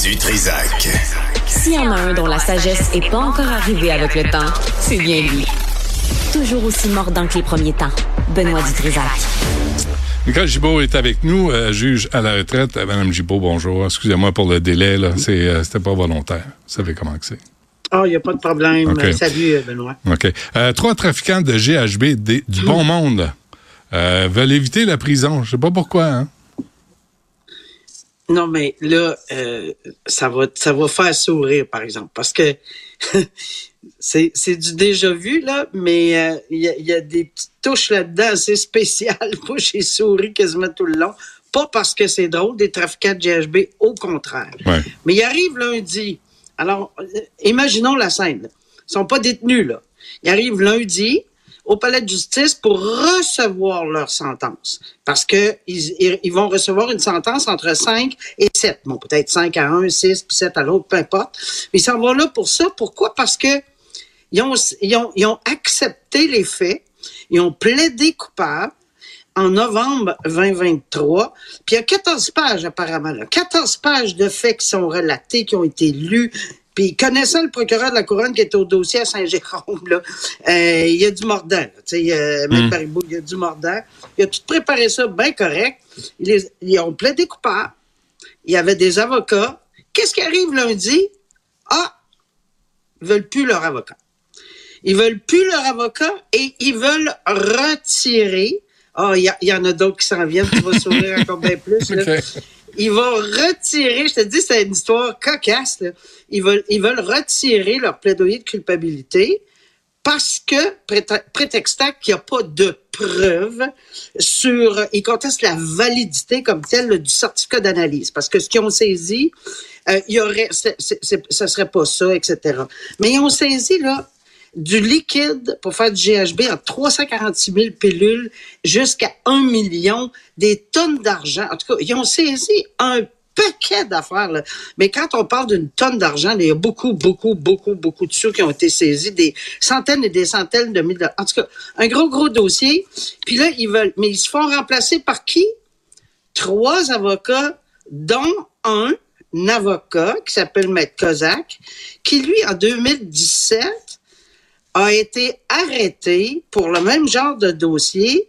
Du Trisac. S'il y en a un dont la sagesse n'est pas encore arrivée avec le temps, c'est bien lui. Toujours aussi mordant que les premiers temps. Benoît Dutrisac. Nicole Gibault est avec nous, euh, juge à la retraite. Euh, Madame Gibault, bonjour. Excusez-moi pour le délai, là. C'est, euh, c'était pas volontaire. Vous savez comment que c'est. Oh, il n'y a pas de problème. Salut, Benoît. OK. Euh, trois trafiquants de GHB des- du bon monde euh, veulent éviter la prison. Je sais pas pourquoi, hein? Non, mais là, euh, ça va ça va faire sourire, par exemple, parce que c'est du déjà vu, là, mais euh, il y, a, il y a des petites touches là-dedans assez spéciales. Moi, j'ai souri quasiment tout le long. Pas parce que c'est drôle, des trafiquants de GHB, au contraire. Ouais. Mais il arrive lundi. Alors, euh, imaginons la scène. là. Ils sont pas détenus, là. Ils arrivent lundi au palais de justice pour recevoir leur sentence. Parce que ils, vont recevoir une sentence entre 5 et 7. Bon, peut-être 5 à un, 6, puis 7 à l'autre, peu importe. Mais ils s'en vont là pour ça. Pourquoi? Parce que ils ont, ils ont, ont accepté les faits. Ils ont plaidé coupable en novembre 2023. Puis il y a 14 pages apparemment. Là. 14 pages de faits qui sont relatés, qui ont été lus. Puis connaissant le procureur de la Couronne qui est au dossier à Saint-Jérôme, là, euh, il y a du mordant. là. Tu sais, euh, Baribou, il y a du mordant. Il a tout préparé ça bien correct. Ils, ils ont plaidé coupable. Il y avait des avocats. Qu'est-ce qui arrive lundi? Ah, ils veulent plus leur avocat. Ils veulent plus leur avocat et ils veulent retirer. Ah, il y, y en a d'autres qui s'en viennent, tu vas sourire encore bien plus. Là. Ils vont retirer, je te dis, c'est une histoire cocasse. Là. Ils, veulent, ils veulent retirer leur plaidoyer de culpabilité parce que, préte- prétextant qu'il n'y a pas de preuves sur. Ils contestent la validité comme telle là, du certificat d'analyse. Parce que ce qu'ils ont saisi, euh, il y aurait. ça serait pas ça, etc. Mais ils ont saisi, là, du liquide pour faire du GHB en 346 000 pilules jusqu'à 1 million, des tonnes d'argent. En tout cas, ils ont saisi un paquet d'affaires. Mais quand on parle d'une tonne d'argent, il y a beaucoup, beaucoup, beaucoup, beaucoup de sous qui ont été saisis, des centaines et des centaines de milliers. En tout cas, un gros, gros dossier. Puis là, ils veulent, mais ils se font remplacer par qui? Trois avocats, dont un avocat qui s'appelle Maître Kozak, qui lui, en 2017, a été arrêté pour le même genre de dossier,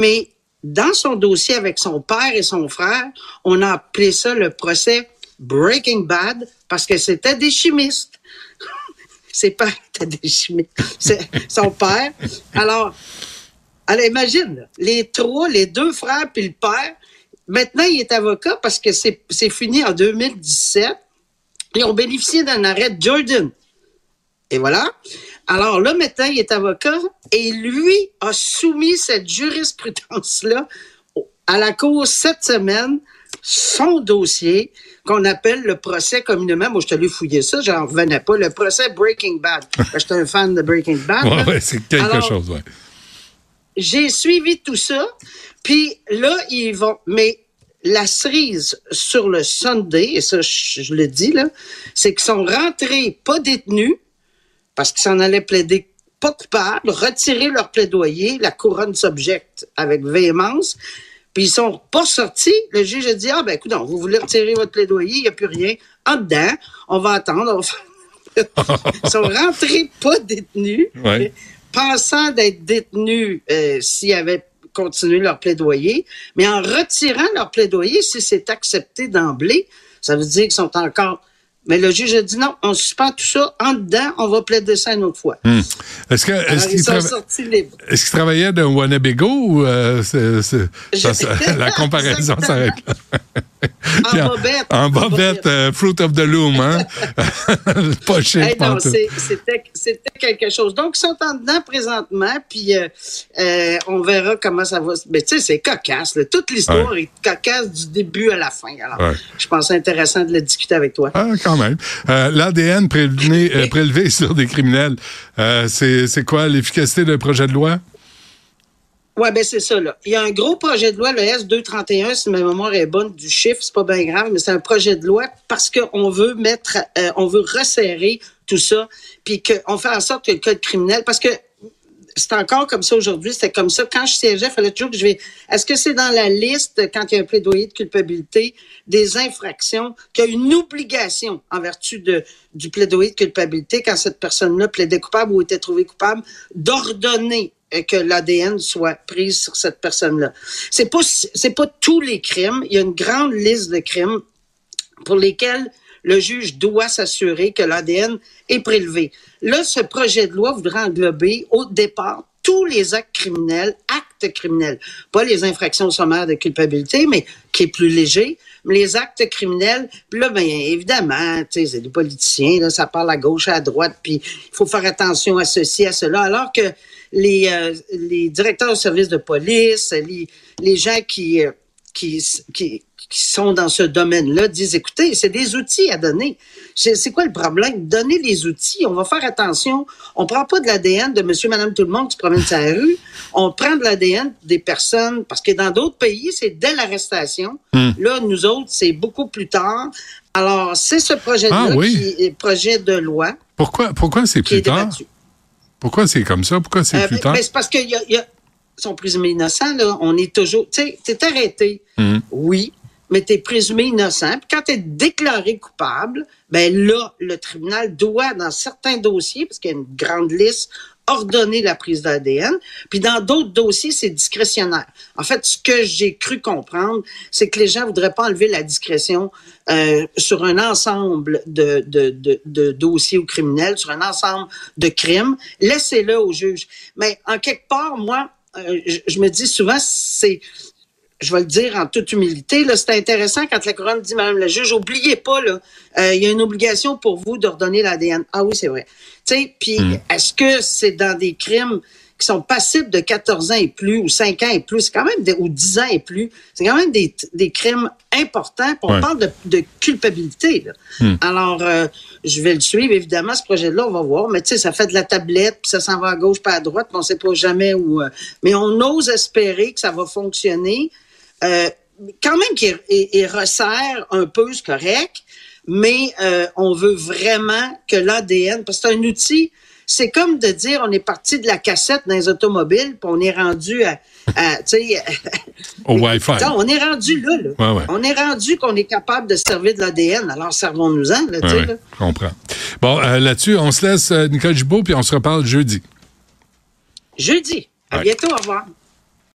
mais dans son dossier avec son père et son frère, on a appelé ça le procès Breaking Bad parce que c'était des chimistes. Ses pères étaient des chimistes. C'est son père. Alors, alors imagine, les trois, les deux frères puis le père, maintenant il est avocat parce que c'est c'est fini en 2017. Ils ont bénéficié d'un arrêt de Jordan. Et voilà. Alors là, maintenant, il est avocat et lui a soumis cette jurisprudence-là à la Cour cette semaine, son dossier qu'on appelle le procès communément. Moi, je te l'ai fouillé ça, j'en revenais pas. Le procès Breaking Bad. J'étais un fan de Breaking Bad. Ouais, c'est quelque Alors, chose, ouais. j'ai suivi tout ça. Puis là, ils vont. Mais la cerise sur le Sunday, et ça, je, je le dis, là, c'est qu'ils sont rentrés pas détenus parce qu'ils s'en allaient plaider pas coupables, retirer leur plaidoyer, la couronne s'objecte avec véhémence. Puis ils sont pas sortis. Le juge a dit Ah, ben, écoute, vous voulez retirer votre plaidoyer, il n'y a plus rien. En dedans, on va attendre. on va faire- ils sont rentrés pas détenus Ouais. pensant d'être détenus euh, s'ils avaient continué leur plaidoyer, mais en retirant leur plaidoyer, si c'est accepté d'emblée, ça veut dire qu'ils sont encore. Mais le juge a dit non, on suspend tout ça. En dedans, on va plaider ça une autre fois. Est-ce que, est-ce ils qu'il sont trava- sortis libres. est-ce qu'il travaillait d'un Wannabigo ou euh, ça- ça- la comparaison s'arrête là? En bobette. En En bobette, euh, Fruit of the Loom, hein? Pas Hey, c'est- c'était quelque chose. Donc, ils sont en dedans présentement, puis euh, euh, on verra comment ça va. se- Mais tu sais, c'est cocasse. là. Toute l'histoire est cocasse du début à la fin. Alors, Ouais. je pense intéressant de le discuter avec toi. Ah, quand même. L'ADN prélevé, prélevé sur des criminels, c'est c'est quoi l'efficacité d'un projet de loi? Oui, ben c'est ça. Là. Il y a un gros projet de loi, le S231, si ma mémoire est bonne du chiffre, c'est pas bien grave, mais c'est un projet de loi parce qu'on veut mettre, euh, on veut resserrer tout ça, puis qu'on fait en sorte que le code criminel, parce que c'est encore comme ça aujourd'hui. C'était comme ça. Quand je siégeais, il fallait toujours que je vais. Est-ce que c'est dans la liste, quand il y a un plaidoyer de culpabilité, des infractions, qu'il y a une obligation en vertu de, du plaidoyer de culpabilité, quand cette personne-là plaidait coupable ou était trouvée coupable, d'ordonner que l'ADN soit prise sur cette personne-là. C'est pas c'est pas tous les crimes. Il y a une grande liste de crimes pour lesquels le juge doit s'assurer que l'ADN est prélevé. Là, ce projet de loi voudrait englober au départ tous les actes criminels, actes criminels, pas les infractions sommaires de culpabilité, mais qui est plus léger, mais les actes criminels. Puis là, bien évidemment, c'est des politiciens, là, ça parle à gauche, à droite, puis il faut faire attention à ceci, à cela, alors que les, euh, les directeurs de services de police, les, les gens qui, euh, qui, qui, qui sont dans ce domaine-là disent, écoutez, c'est des outils à donner. C'est quoi le problème? Donner les outils, on va faire attention. On prend pas de l'ADN de monsieur, madame, tout le monde qui se promène sur la rue. On prend de l'ADN des personnes, parce que dans d'autres pays, c'est dès l'arrestation. Hmm. Là, nous autres, c'est beaucoup plus tard. Alors, c'est ce projet-là ah, qui est projet de loi. Pourquoi, pourquoi c'est plus tard? Pourquoi c'est comme ça? Pourquoi c'est euh, plus tard? c'est parce qu'ils sont présumés innocents, là. On est toujours, tu sais, t'es arrêté. Hmm. Oui mais tu es présumé innocent. Puis quand tu es déclaré coupable, ben là, le tribunal doit, dans certains dossiers, parce qu'il y a une grande liste, ordonner la prise d'ADN. Puis dans d'autres dossiers, c'est discrétionnaire. En fait, ce que j'ai cru comprendre, c'est que les gens voudraient pas enlever la discrétion euh, sur un ensemble de, de, de, de, dossiers ou criminels, sur un ensemble de crimes. Laissez-le au juge. Mais en quelque part, moi, euh, je me dis souvent, c'est je vais le dire en toute humilité, là, c'est intéressant quand la couronne dit, Madame la juge, oubliez pas, là, euh, il y a une obligation pour vous d'ordonner l'ADN. Ah oui, c'est vrai. Puis hmm. est-ce que c'est dans des crimes qui sont passibles de 14 ans et plus ou 5 ans et plus, c'est quand même des, ou 10 ans et plus, c'est quand même des, des crimes importants. On parle de, de culpabilité. Là. Hmm. Alors, euh, je vais le suivre, évidemment, ce projet-là, on va voir. Mais tu sais, ça fait de la tablette, puis ça s'en va à gauche, pas à droite, puis on sait pas jamais où. Euh, mais on ose espérer que ça va fonctionner. Euh, quand même qui resserre un peu ce correct, mais euh, on veut vraiment que l'ADN, parce que c'est un outil, c'est comme de dire on est parti de la cassette dans les automobiles, puis on est rendu à, au Wi-Fi. on est rendu là, là. On est rendu qu'on est capable de servir de l'ADN, alors servons-nous-en, là, ouais, là. comprends. Bon, euh, là-dessus, on se laisse Nicole Gibault, puis on se reparle jeudi. Jeudi. À bientôt, au revoir.